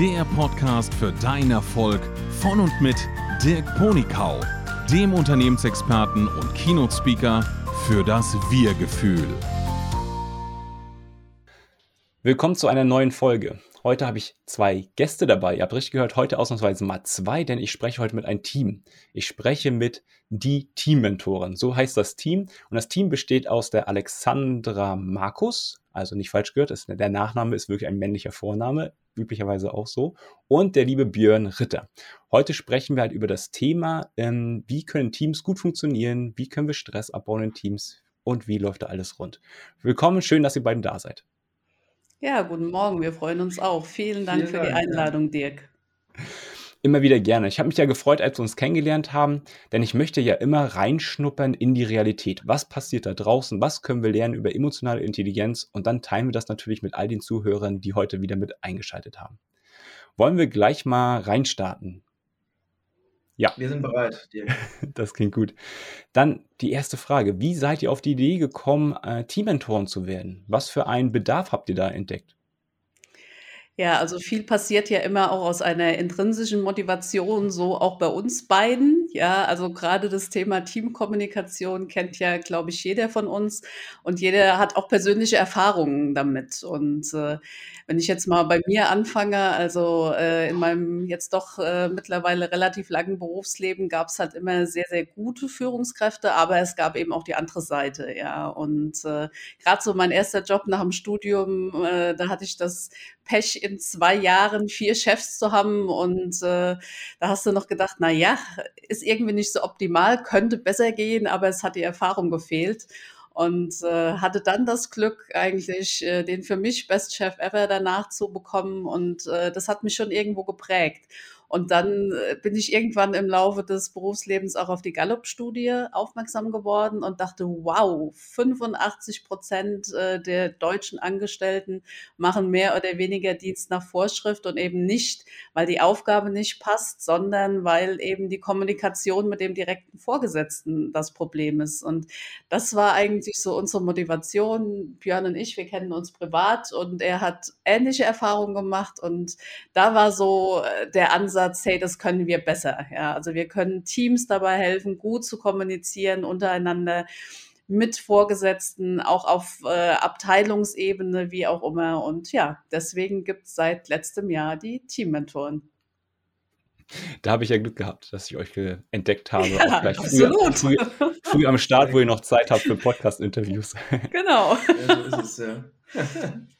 der Podcast für deinen Erfolg von und mit Dirk Ponikau, dem Unternehmensexperten und Keynote-Speaker für das Wir-Gefühl. Willkommen zu einer neuen Folge. Heute habe ich zwei Gäste dabei. Ihr habt richtig gehört, heute ausnahmsweise mal zwei, denn ich spreche heute mit einem Team. Ich spreche mit die Teammentoren. So heißt das Team. Und das Team besteht aus der Alexandra Markus, also nicht falsch gehört, der Nachname ist wirklich ein männlicher Vorname, üblicherweise auch so, und der liebe Björn Ritter. Heute sprechen wir halt über das Thema, ähm, wie können Teams gut funktionieren, wie können wir Stress abbauen in Teams und wie läuft da alles rund. Willkommen, schön, dass ihr beiden da seid. Ja, guten Morgen. Wir freuen uns auch. Vielen Dank Vielen für die Einladung, Dirk. Immer wieder gerne. Ich habe mich ja gefreut, als wir uns kennengelernt haben, denn ich möchte ja immer reinschnuppern in die Realität. Was passiert da draußen? Was können wir lernen über emotionale Intelligenz? Und dann teilen wir das natürlich mit all den Zuhörern, die heute wieder mit eingeschaltet haben. Wollen wir gleich mal reinstarten? Ja. Wir sind bereit. Das klingt gut. Dann die erste Frage. Wie seid ihr auf die Idee gekommen, äh, Teammentoren zu werden? Was für einen Bedarf habt ihr da entdeckt? Ja, also viel passiert ja immer auch aus einer intrinsischen Motivation, so auch bei uns beiden. Ja, also gerade das Thema Teamkommunikation kennt ja, glaube ich, jeder von uns und jeder hat auch persönliche Erfahrungen damit. Und äh, wenn ich jetzt mal bei mir anfange, also äh, in meinem jetzt doch äh, mittlerweile relativ langen Berufsleben gab es halt immer sehr, sehr gute Führungskräfte, aber es gab eben auch die andere Seite, ja. Und äh, gerade so mein erster Job nach dem Studium, äh, da hatte ich das Pech, in zwei Jahren vier Chefs zu haben. Und äh, da hast du noch gedacht, na ja, ist irgendwie nicht so optimal, könnte besser gehen, aber es hat die Erfahrung gefehlt. Und äh, hatte dann das Glück, eigentlich äh, den für mich Best Chef ever danach zu bekommen. Und äh, das hat mich schon irgendwo geprägt. Und dann äh, bin ich irgendwann im Laufe des Berufslebens auch auf die Gallup-Studie aufmerksam geworden und dachte, wow, 85 Prozent äh, der deutschen Angestellten machen mehr oder weniger Dienst nach Vorschrift und eben nicht, weil die Aufgabe nicht passt, sondern weil eben die Kommunikation mit dem direkten Vorgesetzten das Problem ist. Und das war eigentlich so unsere Motivation. Björn und ich, wir kennen uns privat und er hat ähnliche Erfahrungen gemacht und da war so äh, der Ansatz, Ansatz, hey, das können wir besser. Ja, also wir können Teams dabei helfen, gut zu kommunizieren untereinander mit Vorgesetzten, auch auf äh, Abteilungsebene, wie auch immer. Und ja, deswegen gibt es seit letztem Jahr die Teammentoren. Da habe ich ja Glück gehabt, dass ich euch entdeckt habe. Ja, auch gleich früh, früh, früh, am Start, wo ihr noch Zeit habt für Podcast-Interviews. Genau. Ja, so ist es ja.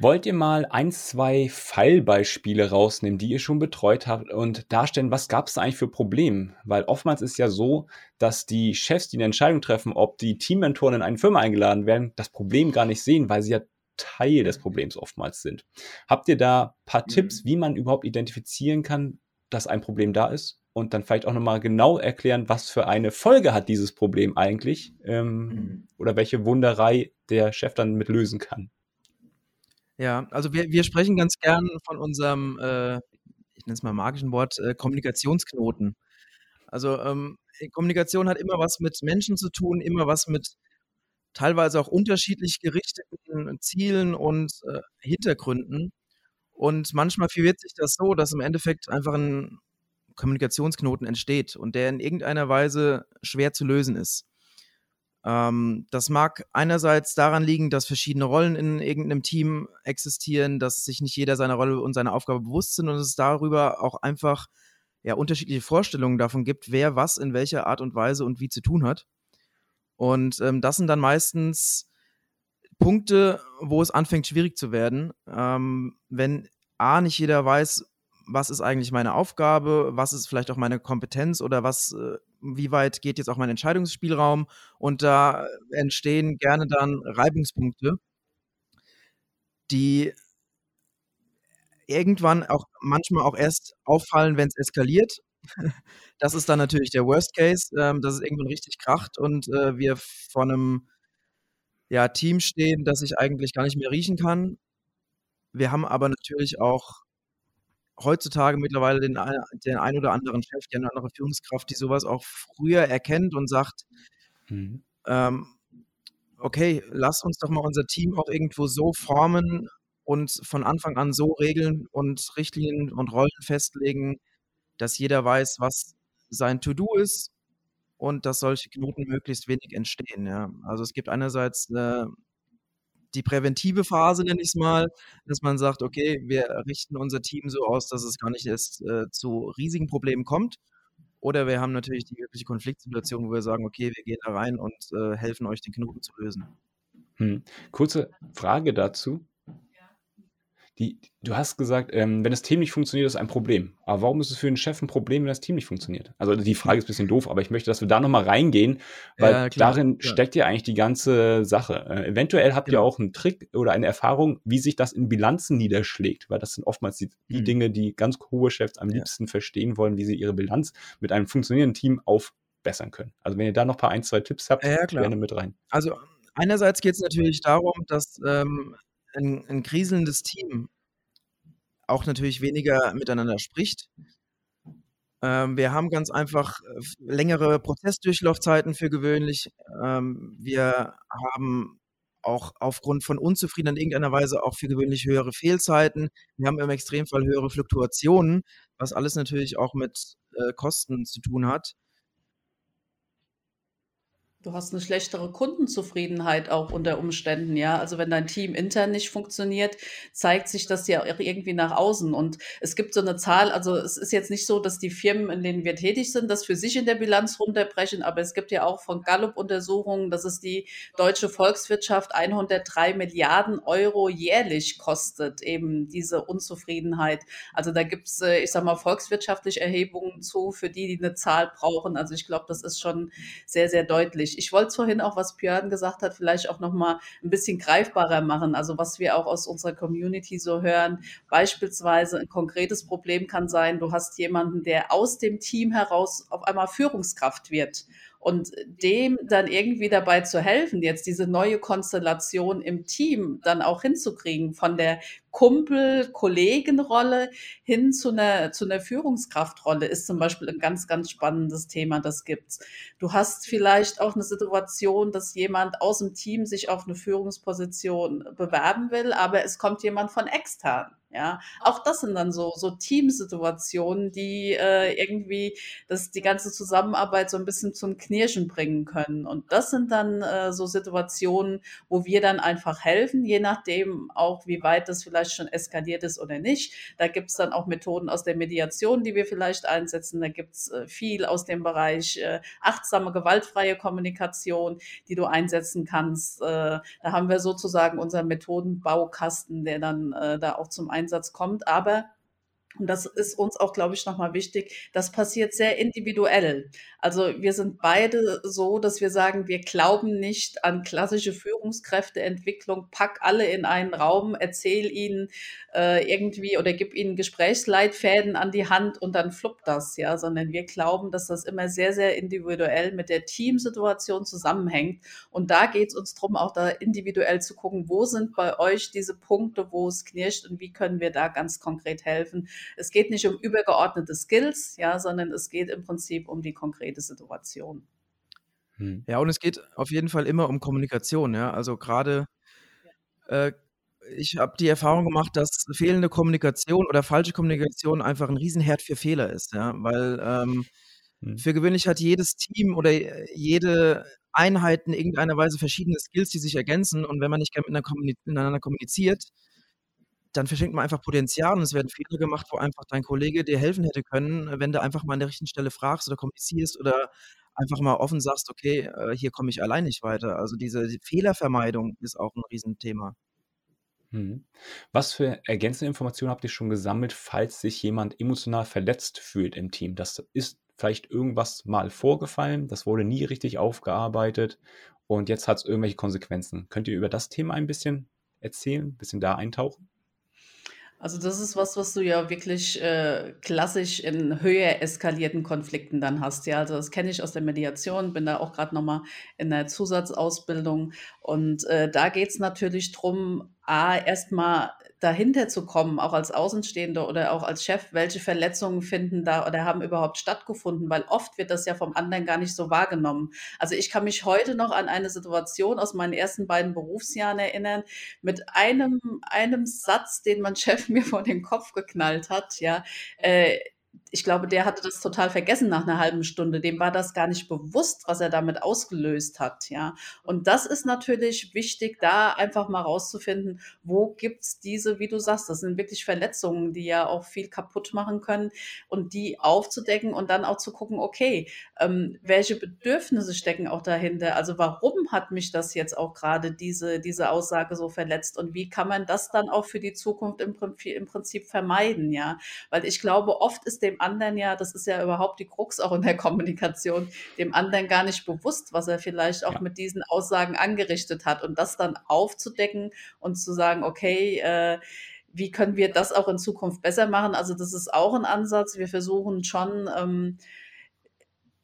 Wollt ihr mal ein, zwei Fallbeispiele rausnehmen, die ihr schon betreut habt und darstellen, was gab es eigentlich für Probleme? Weil oftmals ist ja so, dass die Chefs, die eine Entscheidung treffen, ob die Teammentoren in eine Firma eingeladen werden, das Problem gar nicht sehen, weil sie ja Teil des Problems oftmals sind. Habt ihr da ein paar mhm. Tipps, wie man überhaupt identifizieren kann, dass ein Problem da ist? Und dann vielleicht auch nochmal genau erklären, was für eine Folge hat dieses Problem eigentlich ähm, mhm. oder welche Wunderei der Chef dann mit lösen kann. Ja, also wir, wir sprechen ganz gern von unserem, äh, ich nenne es mal magischen Wort, äh, Kommunikationsknoten. Also ähm, Kommunikation hat immer was mit Menschen zu tun, immer was mit teilweise auch unterschiedlich gerichteten Zielen und äh, Hintergründen. Und manchmal verwirrt sich das so, dass im Endeffekt einfach ein Kommunikationsknoten entsteht und der in irgendeiner Weise schwer zu lösen ist. Ähm, das mag einerseits daran liegen, dass verschiedene Rollen in irgendeinem Team existieren, dass sich nicht jeder seiner Rolle und seiner Aufgabe bewusst sind und es darüber auch einfach ja, unterschiedliche Vorstellungen davon gibt, wer was in welcher Art und Weise und wie zu tun hat. Und ähm, das sind dann meistens Punkte, wo es anfängt schwierig zu werden, ähm, wenn A, nicht jeder weiß, was ist eigentlich meine Aufgabe, was ist vielleicht auch meine Kompetenz oder was, äh, wie weit geht jetzt auch mein Entscheidungsspielraum und da entstehen gerne dann Reibungspunkte, die irgendwann auch manchmal auch erst auffallen, wenn es eskaliert. Das ist dann natürlich der Worst Case, ähm, dass es irgendwann richtig kracht und äh, wir vor einem ja, Team stehen, das ich eigentlich gar nicht mehr riechen kann. Wir haben aber natürlich auch heutzutage mittlerweile den, den ein oder anderen Chef, die eine andere Führungskraft, die sowas auch früher erkennt und sagt, mhm. ähm, okay, lass uns doch mal unser Team auch irgendwo so formen und von Anfang an so Regeln und Richtlinien und Rollen festlegen, dass jeder weiß, was sein To-Do ist und dass solche Knoten möglichst wenig entstehen. Ja. Also es gibt einerseits äh, die präventive Phase, nenne ich es mal, dass man sagt, okay, wir richten unser Team so aus, dass es gar nicht erst äh, zu riesigen Problemen kommt. Oder wir haben natürlich die wirkliche Konfliktsituation, wo wir sagen, okay, wir gehen da rein und äh, helfen euch, den Knoten zu lösen. Hm. Kurze Frage dazu. Die, du hast gesagt, ähm, wenn das Team nicht funktioniert, ist ein Problem. Aber warum ist es für einen Chef ein Problem, wenn das Team nicht funktioniert? Also die Frage ist ein bisschen doof, aber ich möchte, dass wir da nochmal reingehen, weil ja, klar, darin klar. steckt ja eigentlich die ganze Sache. Äh, eventuell habt genau. ihr auch einen Trick oder eine Erfahrung, wie sich das in Bilanzen niederschlägt, weil das sind oftmals die, die mhm. Dinge, die ganz hohe Chefs am ja. liebsten verstehen wollen, wie sie ihre Bilanz mit einem funktionierenden Team aufbessern können. Also wenn ihr da noch ein paar ein, zwei Tipps habt, ja, gerne mit rein. Also einerseits geht es natürlich darum, dass ähm, ein, ein kriselndes Team auch natürlich weniger miteinander spricht. Ähm, wir haben ganz einfach äh, längere Prozessdurchlaufzeiten für gewöhnlich. Ähm, wir haben auch aufgrund von Unzufriedenheit in irgendeiner Weise auch für gewöhnlich höhere Fehlzeiten. Wir haben im Extremfall höhere Fluktuationen, was alles natürlich auch mit äh, Kosten zu tun hat. Du hast eine schlechtere Kundenzufriedenheit auch unter Umständen, ja. Also wenn dein Team intern nicht funktioniert, zeigt sich das ja auch irgendwie nach außen. Und es gibt so eine Zahl, also es ist jetzt nicht so, dass die Firmen, in denen wir tätig sind, das für sich in der Bilanz runterbrechen, aber es gibt ja auch von Gallup Untersuchungen, dass es die deutsche Volkswirtschaft 103 Milliarden Euro jährlich kostet, eben diese Unzufriedenheit. Also da gibt's, äh, ich sag mal, volkswirtschaftliche Erhebungen zu, für die, die eine Zahl brauchen. Also ich glaube, das ist schon sehr, sehr deutlich möglich. Ich wollte vorhin auch, was Björn gesagt hat, vielleicht auch noch mal ein bisschen greifbarer machen. Also was wir auch aus unserer Community so hören, beispielsweise ein konkretes Problem kann sein, du hast jemanden, der aus dem Team heraus auf einmal Führungskraft wird und dem dann irgendwie dabei zu helfen, jetzt diese neue Konstellation im Team dann auch hinzukriegen, von der Kumpel-Kollegenrolle hin zu einer, zu einer Führungskraftrolle ist zum Beispiel ein ganz, ganz spannendes Thema, das gibt's. Du hast vielleicht auch eine Situation, dass jemand aus dem Team sich auf eine Führungsposition bewerben will, aber es kommt jemand von extern. Ja, auch das sind dann so, so Teamsituationen, die äh, irgendwie das, die ganze Zusammenarbeit so ein bisschen zum Knirschen bringen können. Und das sind dann äh, so Situationen, wo wir dann einfach helfen, je nachdem auch, wie weit das vielleicht schon eskaliert ist oder nicht. Da gibt es dann auch Methoden aus der Mediation, die wir vielleicht einsetzen. Da gibt es äh, viel aus dem Bereich äh, achtsame, gewaltfreie Kommunikation, die du einsetzen kannst. Äh, da haben wir sozusagen unseren Methodenbaukasten, der dann da auch zum Einsatz kommt. Aber und das ist uns auch, glaube ich, nochmal wichtig. Das passiert sehr individuell. Also wir sind beide so, dass wir sagen, wir glauben nicht an klassische Führungskräfteentwicklung. Pack alle in einen Raum, erzähl ihnen äh, irgendwie oder gib ihnen Gesprächsleitfäden an die Hand und dann fluppt das, ja. Sondern wir glauben, dass das immer sehr, sehr individuell mit der Teamsituation zusammenhängt. Und da geht es uns darum, auch da individuell zu gucken, wo sind bei euch diese Punkte, wo es knirscht und wie können wir da ganz konkret helfen es geht nicht um übergeordnete Skills, ja, sondern es geht im Prinzip um die konkrete Situation. Hm. Ja, und es geht auf jeden Fall immer um Kommunikation, ja. Also gerade äh, ich habe die Erfahrung gemacht, dass fehlende Kommunikation oder falsche Kommunikation einfach ein Riesenherd für Fehler ist, ja, weil ähm, hm. für gewöhnlich hat jedes Team oder jede Einheit in irgendeiner Weise verschiedene Skills, die sich ergänzen und wenn man nicht miteinander kommuniziert, dann verschenkt man einfach Potenzial und es werden Fehler gemacht, wo einfach dein Kollege dir helfen hätte können, wenn du einfach mal an der richtigen Stelle fragst oder kommunizierst oder einfach mal offen sagst, okay, äh, hier komme ich allein nicht weiter. Also diese Fehlervermeidung ist auch ein Riesenthema. Mhm. Was für ergänzende Informationen habt ihr schon gesammelt, falls sich jemand emotional verletzt fühlt im Team? Das ist vielleicht irgendwas mal vorgefallen, das wurde nie richtig aufgearbeitet und jetzt hat es irgendwelche Konsequenzen. Könnt ihr über das Thema ein bisschen erzählen, ein bisschen da eintauchen? Also das ist was, was du ja wirklich äh, klassisch in höher eskalierten Konflikten dann hast. Ja, also das kenne ich aus der Mediation, bin da auch gerade nochmal in der Zusatzausbildung. Und äh, da geht es natürlich drum A, erstmal dahinter zu kommen, auch als Außenstehender oder auch als Chef, welche Verletzungen finden da oder haben überhaupt stattgefunden, weil oft wird das ja vom anderen gar nicht so wahrgenommen. Also ich kann mich heute noch an eine Situation aus meinen ersten beiden Berufsjahren erinnern, mit einem, einem Satz, den mein Chef mir vor den Kopf geknallt hat, ja, äh, ich glaube, der hatte das total vergessen nach einer halben Stunde. Dem war das gar nicht bewusst, was er damit ausgelöst hat, ja. Und das ist natürlich wichtig, da einfach mal rauszufinden, wo gibt's diese, wie du sagst, das sind wirklich Verletzungen, die ja auch viel kaputt machen können und die aufzudecken und dann auch zu gucken, okay, ähm, welche Bedürfnisse stecken auch dahinter? Also warum hat mich das jetzt auch gerade diese, diese Aussage so verletzt und wie kann man das dann auch für die Zukunft im im Prinzip vermeiden, ja? Weil ich glaube, oft ist dem anderen ja, das ist ja überhaupt die Krux auch in der Kommunikation, dem anderen gar nicht bewusst, was er vielleicht auch ja. mit diesen Aussagen angerichtet hat. Und das dann aufzudecken und zu sagen, okay, äh, wie können wir das auch in Zukunft besser machen? Also das ist auch ein Ansatz. Wir versuchen schon, ähm,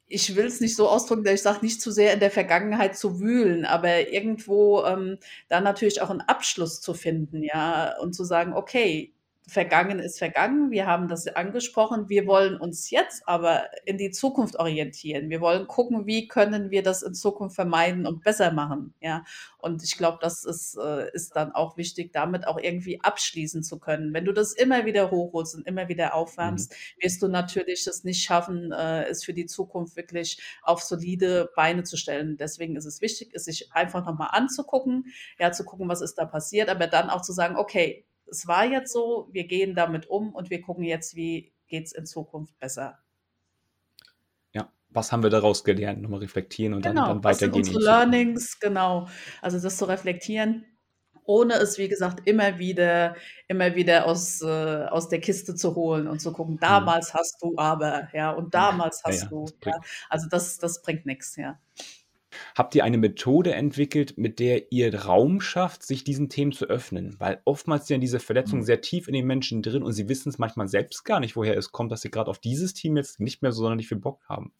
ich will es nicht so ausdrücken, dass ich sage, nicht zu sehr in der Vergangenheit zu wühlen, aber irgendwo ähm, da natürlich auch einen Abschluss zu finden, ja, und zu sagen, okay, vergangen ist vergangen. Wir haben das angesprochen. Wir wollen uns jetzt aber in die Zukunft orientieren. Wir wollen gucken, wie können wir das in Zukunft vermeiden und besser machen. Ja, und ich glaube, das ist, äh, ist dann auch wichtig, damit auch irgendwie abschließen zu können. Wenn du das immer wieder hochholst und immer wieder aufwärmst, mhm. wirst du natürlich es nicht schaffen, äh, es für die Zukunft wirklich auf solide Beine zu stellen. Deswegen ist es wichtig, es sich einfach nochmal anzugucken, ja, zu gucken, was ist da passiert, aber dann auch zu sagen, okay, es war jetzt so, wir gehen damit um und wir gucken jetzt, wie geht es in Zukunft besser. Ja, was haben wir daraus gelernt? Nochmal reflektieren und genau, dann, dann weitergehen. Sind unsere Learnings, genau. Also das zu reflektieren, ohne es, wie gesagt, immer wieder, immer wieder aus, äh, aus der Kiste zu holen und zu gucken, mhm. damals mhm. hast du aber, ja, und damals hast ja, du. Ja. Also das, das bringt nichts, ja. Habt ihr eine Methode entwickelt, mit der ihr Raum schafft, sich diesen Themen zu öffnen? Weil oftmals sind diese Verletzungen mhm. sehr tief in den Menschen drin und sie wissen es manchmal selbst gar nicht, woher es kommt, dass sie gerade auf dieses Team jetzt nicht mehr so sonderlich viel Bock haben.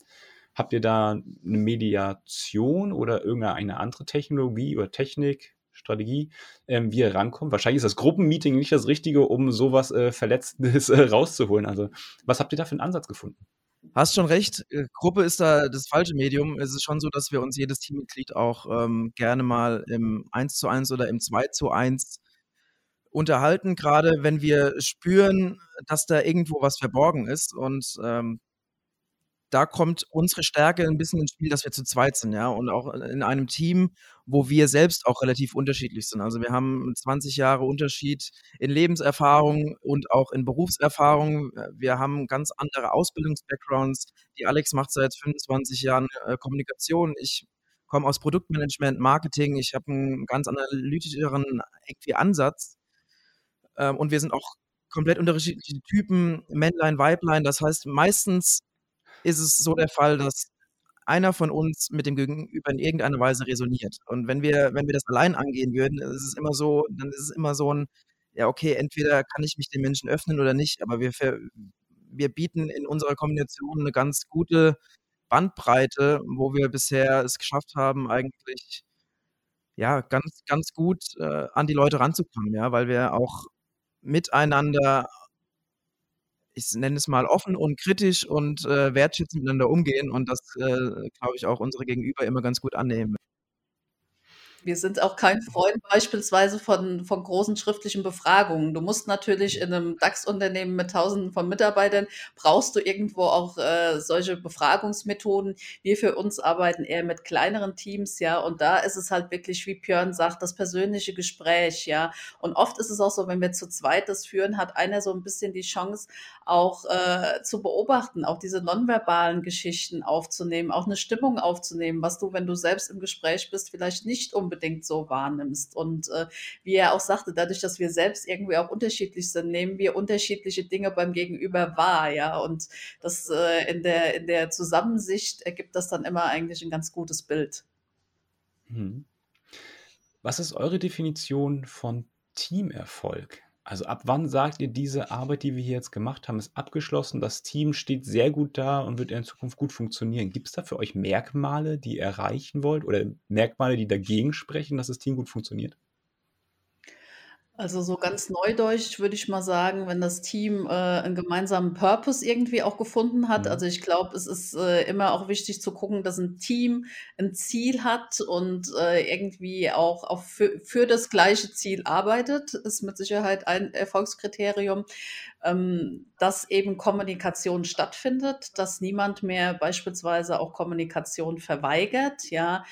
Habt ihr da eine Mediation oder irgendeine andere Technologie oder Technik, Strategie, ähm, wie ihr rankommt? Wahrscheinlich ist das Gruppenmeeting nicht das Richtige, um sowas äh, Verletztes äh, rauszuholen. Also, was habt ihr da für einen Ansatz gefunden? Hast schon recht, äh, Gruppe ist da das falsche Medium. Es ist schon so, dass wir uns jedes Teammitglied auch ähm, gerne mal im 1 zu 1 oder im 2 zu 1 unterhalten, gerade wenn wir spüren, dass da irgendwo was verborgen ist. Und ähm, da kommt unsere Stärke ein bisschen ins Spiel, dass wir zu zweit sind, ja, und auch in einem Team, wo wir selbst auch relativ unterschiedlich sind. Also wir haben 20 Jahre Unterschied in Lebenserfahrung und auch in Berufserfahrung. Wir haben ganz andere Ausbildungsbackgrounds. Die Alex macht seit 25 Jahren äh, Kommunikation. Ich komme aus Produktmanagement, Marketing. Ich habe einen ganz analytischeren Ansatz. Ähm, und wir sind auch komplett unterschiedliche Typen, Männlein, Weiblein. Das heißt, meistens ist es so der Fall, dass einer von uns mit dem Gegenüber in irgendeiner Weise resoniert. Und wenn wir, wenn wir das allein angehen würden, ist es immer so, dann ist es immer so ein, ja, okay, entweder kann ich mich den Menschen öffnen oder nicht, aber wir, wir bieten in unserer Kombination eine ganz gute Bandbreite, wo wir bisher es geschafft haben, eigentlich ja, ganz, ganz gut äh, an die Leute ranzukommen, ja, weil wir auch miteinander ich nenne es mal, offen und kritisch und äh, wertschätzend miteinander umgehen und das, äh, glaube ich, auch unsere Gegenüber immer ganz gut annehmen. Wir sind auch kein Freund beispielsweise von, von großen schriftlichen Befragungen. Du musst natürlich in einem DAX-Unternehmen mit Tausenden von Mitarbeitern, brauchst du irgendwo auch äh, solche Befragungsmethoden. Wir für uns arbeiten eher mit kleineren Teams, ja, und da ist es halt wirklich, wie Björn sagt, das persönliche Gespräch, ja. Und oft ist es auch so, wenn wir zu zweit das führen, hat einer so ein bisschen die Chance, auch äh, zu beobachten, auch diese nonverbalen Geschichten aufzunehmen, auch eine Stimmung aufzunehmen, was du, wenn du selbst im Gespräch bist, vielleicht nicht unbedingt unbedingt so wahrnimmst. Und äh, wie er auch sagte, dadurch, dass wir selbst irgendwie auch unterschiedlich sind, nehmen wir unterschiedliche Dinge beim Gegenüber wahr, ja. Und das äh, in der in der Zusammensicht ergibt das dann immer eigentlich ein ganz gutes Bild. Hm. Was ist eure Definition von Teamerfolg? Also ab wann sagt ihr, diese Arbeit, die wir hier jetzt gemacht haben, ist abgeschlossen, das Team steht sehr gut da und wird in Zukunft gut funktionieren? Gibt es da für euch Merkmale, die ihr erreichen wollt oder Merkmale, die dagegen sprechen, dass das Team gut funktioniert? Also so ganz neudeutsch würde ich mal sagen, wenn das Team, äh, 'n gemeinsamen Purpose irgendwie auch gefunden hat. Mhm. Also, ich glaube, es ist, äh, immer auch wichtig zu gucken, dass 'n Team 'n Ziel hat und, äh, irgendwie auch auch für für das gleiche Ziel arbeitet, ist mit Sicherheit ein Erfolgskriterium. Ähm, dass eben Kommunikation stattfindet, dass niemand mehr beispielsweise auch Kommunikation verweigert, ja.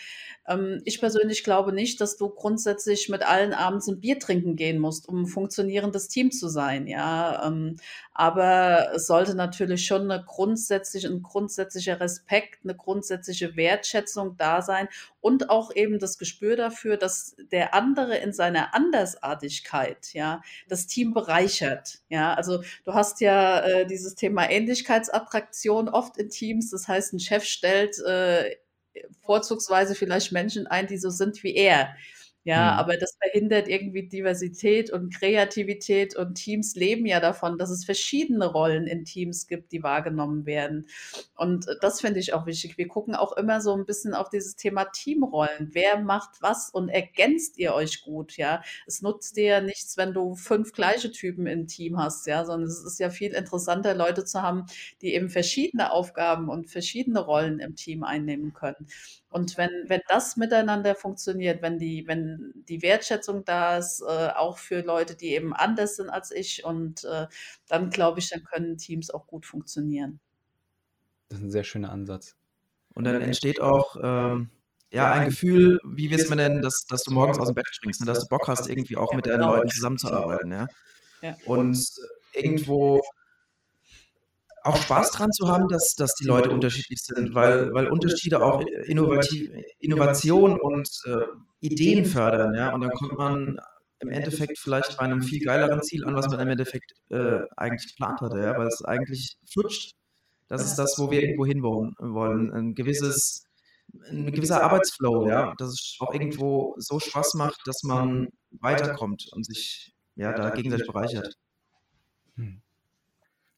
Ähm, ich persönlich glaube nicht, dass du grundsätzlich mit allen abends 'n Bier trinken gehen musst, um 'n funktionierendes Team zu sein, ja. Ähm, aber es sollte natürlich schon 'ne grundsätzliche 'n grundsätzlicher Respekt, 'ne grundsätzliche Wertschätzung da sein und auch eben das Gespür dafür, dass der andere in seiner Andersartigkeit, ja, das Team bereichert, ja. Also, du hast ja, äh, dieses Thema Ähnlichkeitsattraktion oft in Teams. Das heißt, 'n Chef stellt, äh, vorzugsweise vielleicht Menschen ein, die so sind wie er. Ja, Mhm. aber das verhindert irgendwie Diversität und Kreativität und Teams leben ja davon, dass es verschiedene Rollen in Teams gibt, die wahrgenommen werden. Und, äh, das finde ich auch wichtig. Wir gucken auch immer so 'n bisschen auf dieses Thema Teamrollen. Wer macht was und ergänzt ihr euch gut, ja? Es nutzt dir ja nichts, wenn du 5 gleiche Typen im Team hast, ja, sondern es ist ja viel interessanter, Leute zu haben, die eben verschiedene Aufgaben und verschiedene Rollen im Team einnehmen können. Und wenn wenn das miteinander funktioniert, wenn die wenn die Wertschätzung da ist, äh, auch für Leute, die eben anders sind als ich und, äh, dann glaube ich, dann können Teams auch gut funktionieren. Das ist 'n sehr schöner Ansatz. Und dann entsteht auch, ähm, ja, ein Gefühl, wie wir es immer nennen, dass dass du morgens aus'm Bett springst, ne, dass du Bock hast, irgendwie auch mit deinen genau. Leuten zusammenzuarbeiten, ja? Ja. Und irgendwo auch Spaß dran zu haben, dass dass die Leute unterschiedlich sind, weil weil Unterschiede auch innovativ Innovation und, äh, Ideen fördern, ja? Und dann kommt man im Endeffekt vielleicht bei 'nem viel geileren Ziel an, was man im Endeffekt, äh, eigentlich geplant hatte, ja, weil es eigentlich flutscht. Das ist das, wo wir irgendwo hinwollen wollen. 'N gewisses 'n gewisser Arbeitsflow, ja, dass es auch irgendwo so Spaß macht, dass man weiterkommt und sich, ja, da gegenseitig bereichert. Mhm.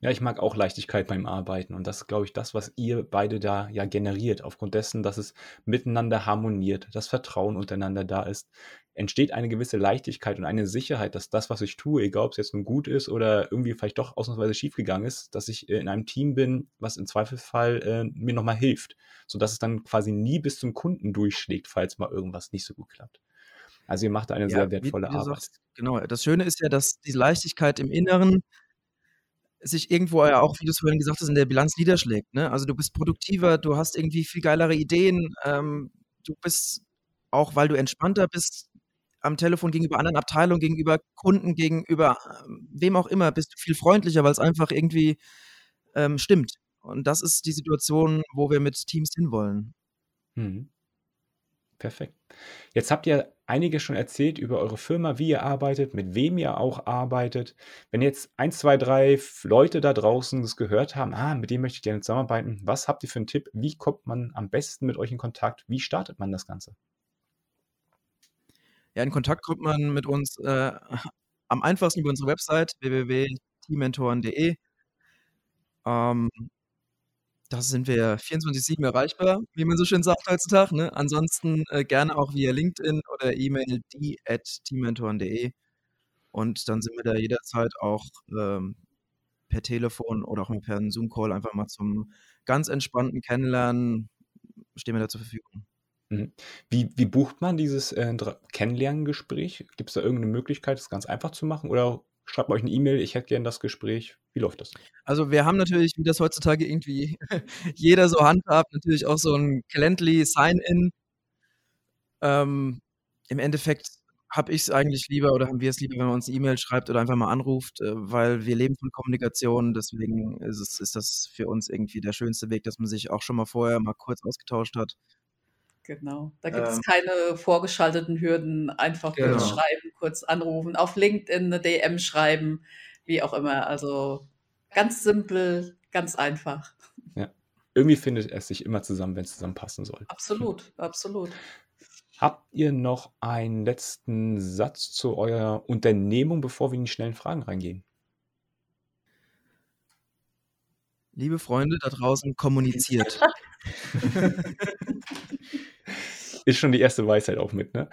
Ja, ich mag auch Leichtigkeit beim Arbeiten und das ist, glaube ich, das, was ihr beide da ja generiert. Aufgrund dessen, dass es miteinander harmoniert, das Vertrauen untereinander da ist, entsteht eine gewisse Leichtigkeit und eine Sicherheit, dass das, was ich tue, egal ob's jetzt nun gut ist oder irgendwie vielleicht doch ausnahmsweise schiefgegangen ist, dass ich, äh, in einem Team bin, was im Zweifelsfall, äh, mir noch mal hilft, sodass es dann quasi nie bis zum Kunden durchschlägt, falls mal irgendwas nicht so gut klappt. Also, ihr macht da eine Ja, sehr wertvolle Arbeit. sagst, genau. Das Schöne ist ja, dass die Leichtigkeit im Inneren sich irgendwo ja auch, wie du's vorhin gesagt hast, in der Bilanz niederschlägt, ne? Also, du bist produktiver, du hast irgendwie viel geilere Ideen, ähm, du bist auch, weil du entspannter bist am Telefon gegenüber anderen Abteilungen, gegenüber Kunden, gegenüber, ähm, wem auch immer, bist du viel freundlicher, weil's einfach irgendwie, ähm, stimmt. Und das ist die Situation, wo wir mit Teams hinwollen. Mhm. Perfekt. Jetzt habt ihr einiges schon erzählt über eure Firma, wie ihr arbeitet, mit wem ihr auch arbeitet. Wenn jetzt 1, 2, 3 F Leute da draußen das gehört haben: „Ah, mit dem möchte ich gerne zusammenarbeiten.“ Was habt ihr für 'n Tipp? Wie kommt man am besten mit euch in Kontakt? Wie startet man das Ganze? Ja, in Kontakt kommt man mit uns, äh, am einfachsten über unsere Website www.teammentoren.de. Ähm, da sind wir 24/7 erreichbar, wie man so schön sagt heutzutage, ne? Ansonsten, äh, gerne auch via LinkedIn oder E-Mail die@teammentoren.de. Und dann sind wir da jederzeit auch, ähm, per Telefon oder auch per Zoom-Call einfach mal zum ganz entspannten Kennenlernen stehen wir da zur Verfügung. Mhm. Wie wie bucht man dieses, äh, Kennenlerngespräch? Gibt's da irgend 'ne Möglichkeit, das ganz einfach zu machen oder schreibt euch 'ne E-Mail: „Ich hätte gern das Gespräch.“ Wie läuft das? Also, wir haben natürlich, wie das heutzutage irgendwie jeder so handhabt, natürlich auch so 'n Calendly Sign-in. Ähm, im Endeffekt habe ich's eigentlich lieber oder haben wir's lieber, wenn man uns 'ne E-Mail schreibt oder einfach mal anruft, äh, weil wir leben von Kommunikation. Deswegen ist es ist das für uns irgendwie der schönste Weg, dass man sich auch schon mal vorher mal kurz ausgetauscht hat. Genau. Da gibt es Ähm keine vorgeschalteten Hürden. Einfach kurz Genau. schreiben, kurz anrufen, auf LinkedIn 'ne DM schreiben, wie auch immer. Also, ganz simpel, ganz einfach. Ja. Irgendwie findet es sich immer zusammen, wenn's zusammenpassen soll. Absolut, absolut. Habt ihr noch einen letzten Satz zu eurer Unternehmung, bevor wir in die schnellen Fragen reingehen? Liebe Freunde da draußen, kommuniziert. ist schon die erste Weisheit auch mit, ne?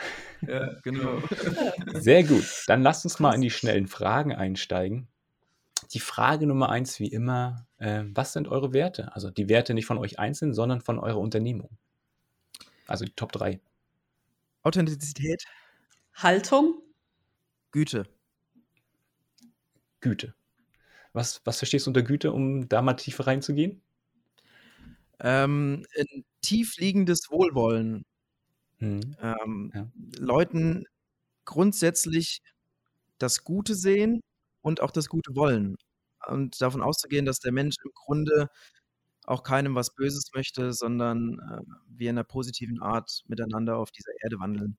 Ja, genau. Sehr gut. Dann lasst uns mal in die schnellen Fragen einsteigen. Die Frage Nummer eins, wie immer, äh, was sind eure Werte? Also die Werte nicht von euch einzeln, sondern von eurer Unternehmung. Also die Top 3. Authentizität, Haltung? Güte. Güte. Was, was verstehst du unter Güte, um da mal tiefer reinzugehen? Ähm, ein tiefliegendes Wohlwollen. Hm. Ähm, Ja. Leuten grundsätzlich das Gute sehen und auch das Gute wollen. Und davon auszugehen, dass der Mensch im Grunde auch keinem was Böses möchte, sondern äh, wir in einer positiven Art miteinander auf dieser Erde wandeln.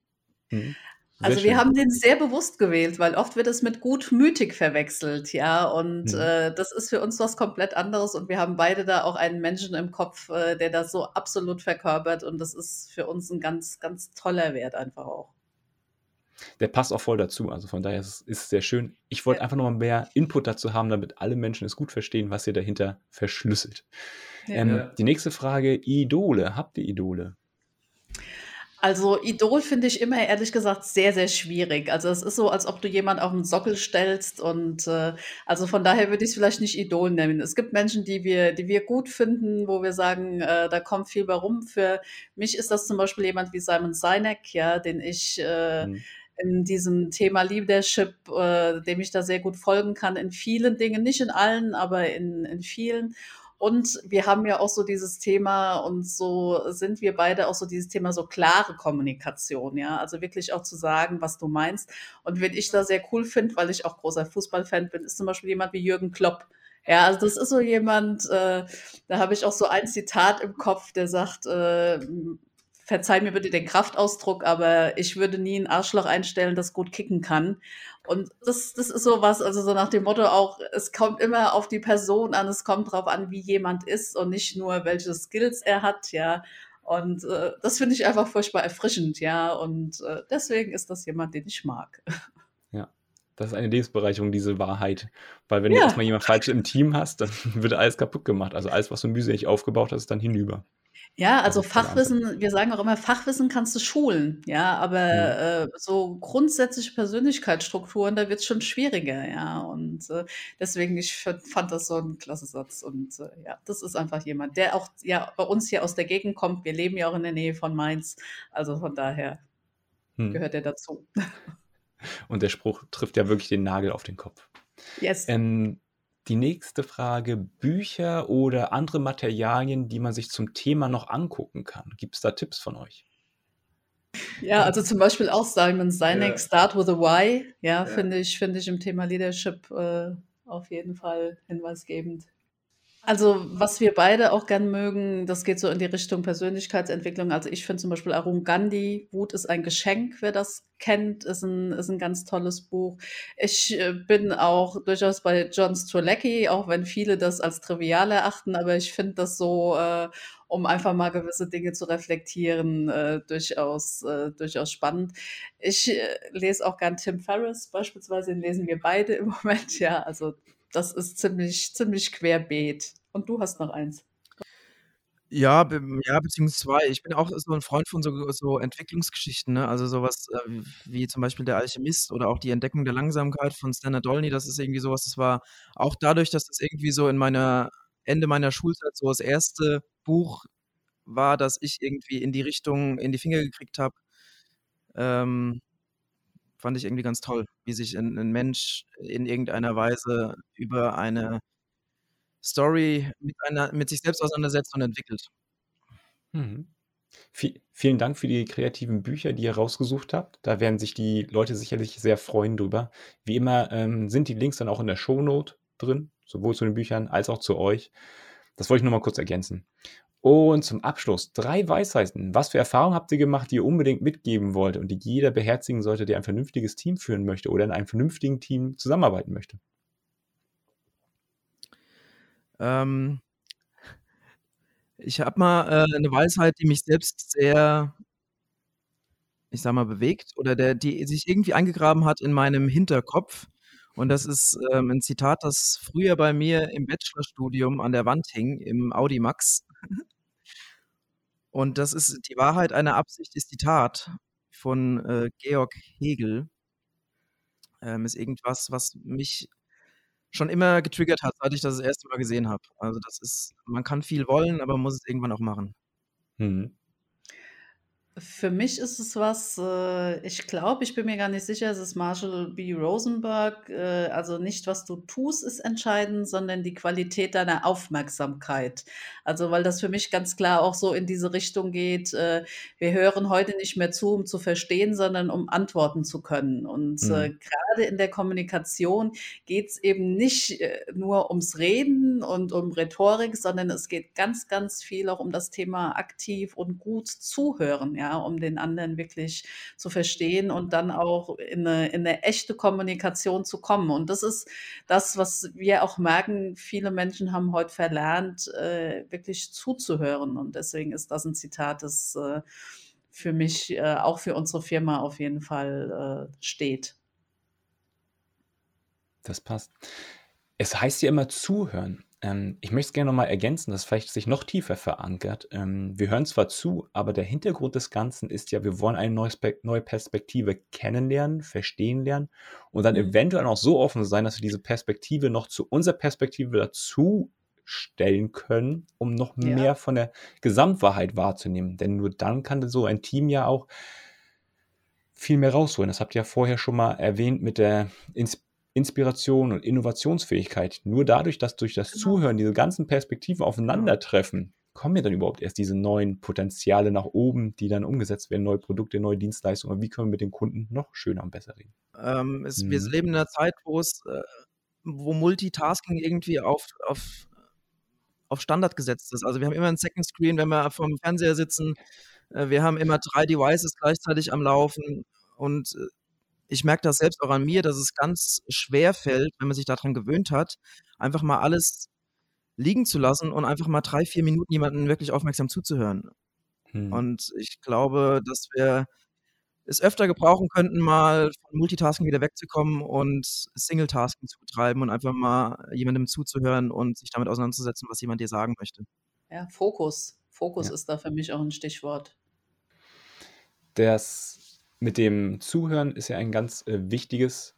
Hm. Also wir haben den sehr bewusst gewählt, weil oft wird es mit gutmütig verwechselt, ja. Und Mhm. äh, das ist für uns was komplett anderes. Und wir haben beide da auch einen Menschen im Kopf, äh, der das so absolut verkörpert. Und das ist für uns ein ganz, ganz toller Wert einfach auch. Der passt auch voll dazu. Also von daher ist es sehr schön. Ich wollte Ja. einfach nochmal mehr Input dazu haben, damit alle Menschen es gut verstehen, was ihr dahinter verschlüsselt. Ja. Ähm, Ja. Die nächste Frage: Idole. Habt ihr Idole? Also Idol finde ich immer ehrlich gesagt sehr, sehr schwierig. Also es ist so, als ob du jemand auf den Sockel stellst und äh, also von daher würde ich es vielleicht nicht Idol nennen. Es gibt Menschen, die wir, die wir gut finden, wo wir sagen, äh, da kommt viel bei rum. Für mich ist das zum Beispiel jemand wie Simon Sinek, ja, den ich äh, Hm. in diesem Thema Leadership, äh, dem ich da sehr gut folgen kann, in vielen Dingen, nicht in allen, aber in, in vielen. Und wir haben ja auch so dieses Thema und so sind wir beide auch so dieses Thema so klare Kommunikation, ja. Also wirklich auch zu sagen, was du meinst. Und wen ich da sehr cool finde, weil ich auch großer Fußballfan bin, ist zum Beispiel jemand wie Jürgen Klopp. Ja, also das ist so jemand, äh, da habe ich auch so ein Zitat im Kopf, der sagt, äh, verzeih mir bitte den Kraftausdruck, aber ich würde nie ein Arschloch einstellen, das gut kicken kann. Und das, das ist so was, also so nach dem Motto auch, es kommt immer auf die Person an, es kommt drauf an, wie jemand ist und nicht nur, welche Skills er hat, ja. Und äh, das finde ich einfach furchtbar erfrischend, ja. Und äh, deswegen ist das jemand, den ich mag. Ja. Das ist eine Lebensbereicherung, diese Wahrheit. Weil wenn du Ja. erstmal jemand falsch im Team hast, dann wird alles kaputt gemacht. Also alles, was du mühselig aufgebaut hast, ist dann hinüber. Ja, also Fachwissen, wir sagen auch immer, Fachwissen kannst du schulen, ja, aber äh, so grundsätzliche Persönlichkeitsstrukturen, da wird es schon schwieriger, ja. Und äh, deswegen, ich fand, das so ein klasse Satz. Und äh, ja, das ist einfach jemand, der auch ja bei uns hier aus der Gegend kommt. Wir leben ja auch in der Nähe von Mainz. Also von daher Hm. gehört er dazu. Und der Spruch trifft ja wirklich den Nagel auf den Kopf. Yes. Ähm, die nächste Frage: Bücher oder andere Materialien, die man sich zum Thema noch angucken kann. Gibt es da Tipps von euch? Ja, also zum Beispiel auch Simon Sinek, Ja. Start with a Why, ja, Ja. finde ich, finde ich im Thema Leadership äh, auf jeden Fall hinweisgebend. Also, was wir beide auch gern mögen, das geht so in die Richtung Persönlichkeitsentwicklung. Also, ich finde zum Beispiel Arun Gandhi, Wut ist ein Geschenk, wer das kennt, ist ein, ist ein ganz tolles Buch. Ich äh, bin auch durchaus bei John Strzelecki, auch wenn viele das als trivial erachten, aber ich finde das so, äh, um einfach mal gewisse Dinge zu reflektieren, äh, durchaus, äh, durchaus spannend. Ich äh, lese auch gern Tim Ferriss, beispielsweise, den lesen wir beide im Moment, ja. Also, das ist ziemlich, ziemlich querbeet. Und du hast noch eins. Ja, be ja, beziehungsweise. Ich bin auch so ein Freund von so so Entwicklungsgeschichten, ne? Also, sowas äh, wie zum Beispiel „Der Alchemist“ oder auch „Die Entdeckung der Langsamkeit“ von Stan Dolny. Das ist irgendwie sowas. das war auch dadurch, dass das irgendwie so in meiner Ende meiner Schulzeit so das erste Buch war, das ich irgendwie in die Richtung in die Finger gekriegt habe, ähm, fand ich irgendwie ganz toll, wie sich ein 'n Mensch in irgendeiner Weise über eine Story mit einer mit sich selbst auseinandersetzt und entwickelt. Mhm. Vi vielen Dank für die kreativen Bücher, die ihr rausgesucht habt. Da werden sich die Leute sicherlich sehr freuen drüber. Wie immer ähm, sind die Links dann auch in der Shownote drin, sowohl zu den Büchern als auch zu euch. Das wollte ich nur mal kurz ergänzen. Und zum Abschluss drei Weisheiten. Was für Erfahrungen habt ihr gemacht, die ihr unbedingt mitgeben wollt und die jeder beherzigen sollte, der ein vernünftiges Team führen möchte oder in einem vernünftigen Team zusammenarbeiten möchte? Ähm, ich habe mal, äh, 'ne Weisheit, die mich selbst sehr ich sage mal, bewegt oder der die sich irgendwie eingegraben hat in meinem Hinterkopf. Und das ist, ähm, 'n Zitat, das früher bei mir im Bachelorstudium an der Wand hing, im Audimax. Und das ist die Wahrheit einer Absicht ist die Tat von äh, Georg Hegel. Ähm, ist irgendwas, was mich schon immer getriggert hat, seit ich das das erste Mal gesehen habe. Also das ist, man kann viel wollen, aber man muss es irgendwann auch machen. Mhm. Für mich ist es was, äh, ich glaube, ich bin mir gar nicht sicher, es ist Marshall B. Rosenberg. Äh, also nicht, was du tust, ist entscheidend, sondern die Qualität deiner Aufmerksamkeit. Also, weil das für mich ganz klar auch so in diese Richtung geht. Äh, wir hören heute nicht mehr zu, um zu verstehen, sondern um antworten zu können. Und äh, Mhm. gerade in der Kommunikation geht es eben nicht äh, nur ums Reden und um Rhetorik, sondern es geht ganz, ganz viel auch um das Thema aktiv und gut zuhören, ja, um den anderen wirklich zu verstehen und dann auch in eine, in eine echte Kommunikation zu kommen. Und das ist das, was wir auch merken, viele Menschen haben heute verlernt, äh, wirklich zuzuhören. Und deswegen ist das ein Zitat, das äh, für mich äh, auch für unsere Firma auf jeden Fall äh, steht. Das passt. Es heißt ja immer zuhören. Ähm, ich möchte es gerne nochmal ergänzen, dass vielleicht sich noch tiefer verankert. Ähm, wir hören zwar zu, aber der Hintergrund des Ganzen ist ja, wir wollen eine neue, neue Perspektive kennenlernen, verstehen lernen und dann Mhm. eventuell auch so offen sein, dass wir diese Perspektive noch zu unserer Perspektive dazu stellen können, um noch Ja. mehr von der Gesamtwahrheit wahrzunehmen. Denn nur dann kann so ein Team ja auch viel mehr rausholen. Das habt ihr ja vorher schon mal erwähnt mit der Ins Inspiration und Innovationsfähigkeit. Nur dadurch, dass durch das Genau. Zuhören diese ganzen Perspektiven aufeinandertreffen, kommen ja dann überhaupt erst diese neuen Potenziale nach oben, die dann umgesetzt werden, neue Produkte, neue Dienstleistungen. Und wie können wir mit den Kunden noch schöner und besser reden? Ähm, es, Wir Mhm. leben in einer Zeit, wo es, äh, wo Multitasking irgendwie auf, auf, auf Standard gesetzt ist. Also wir haben immer ein Second Screen, wenn wir vorm Fernseher sitzen. Äh, wir haben immer drei Devices gleichzeitig am Laufen. Und äh, ich merke das selbst auch an mir, dass es ganz schwer fällt, wenn man sich daran gewöhnt hat, einfach mal alles liegen zu lassen und einfach mal drei, vier Minuten jemanden wirklich aufmerksam zuzuhören. Hm. Und ich glaube, dass wir es öfter gebrauchen könnten, mal von Multitasking wieder wegzukommen und Single-Tasking zu betreiben und einfach mal jemandem zuzuhören und sich damit auseinanderzusetzen, was jemand dir sagen möchte. Ja, Fokus. Fokus Ja. ist da für mich auch ein Stichwort. Das mit dem Zuhören ist ja ein ganz äh, wichtiges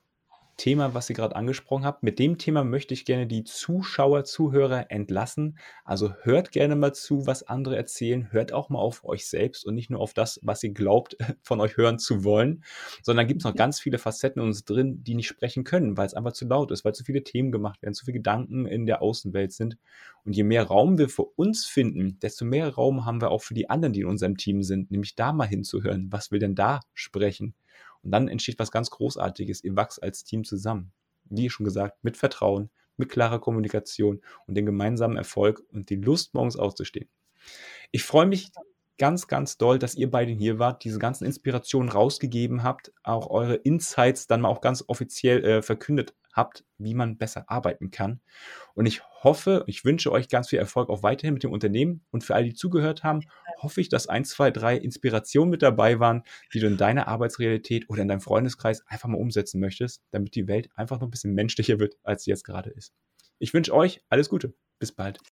Thema, was ihr gerade angesprochen habt. Mit dem Thema möchte ich gerne die Zuschauer, Zuhörer entlassen. Also hört gerne mal zu, was andere erzählen. Hört auch mal auf euch selbst und nicht nur auf das, was ihr glaubt, von euch hören zu wollen, sondern gibt es noch ganz viele Facetten in uns drin, die nicht sprechen können, weil es einfach zu laut ist, weil zu viele Themen gemacht werden, zu viele Gedanken in der Außenwelt sind. Und je mehr Raum wir für uns finden, desto mehr Raum haben wir auch für die anderen, die in unserem Team sind, nämlich da mal hinzuhören. Was will denn da sprechen? Und dann entsteht was ganz Großartiges. Ihr wachst als Team zusammen. Wie schon gesagt, mit Vertrauen, mit klarer Kommunikation und dem gemeinsamen Erfolg und die Lust, morgens aufzustehen. Ich freue mich ganz, ganz doll, dass ihr beiden hier wart, diese ganzen Inspirationen rausgegeben habt, auch eure Insights dann mal auch ganz offiziell äh, verkündet habt, wie man besser arbeiten kann. Und ich hoffe, ich wünsche euch ganz viel Erfolg auch weiterhin mit dem Unternehmen. Und für alle, die zugehört haben, hoffe ich, dass ein, zwei, drei Inspirationen mit dabei waren, die du in deiner Arbeitsrealität oder in deinem Freundeskreis einfach mal umsetzen möchtest, damit die Welt einfach noch ein bisschen menschlicher wird, als sie jetzt gerade ist. Ich wünsche euch alles Gute. Bis bald.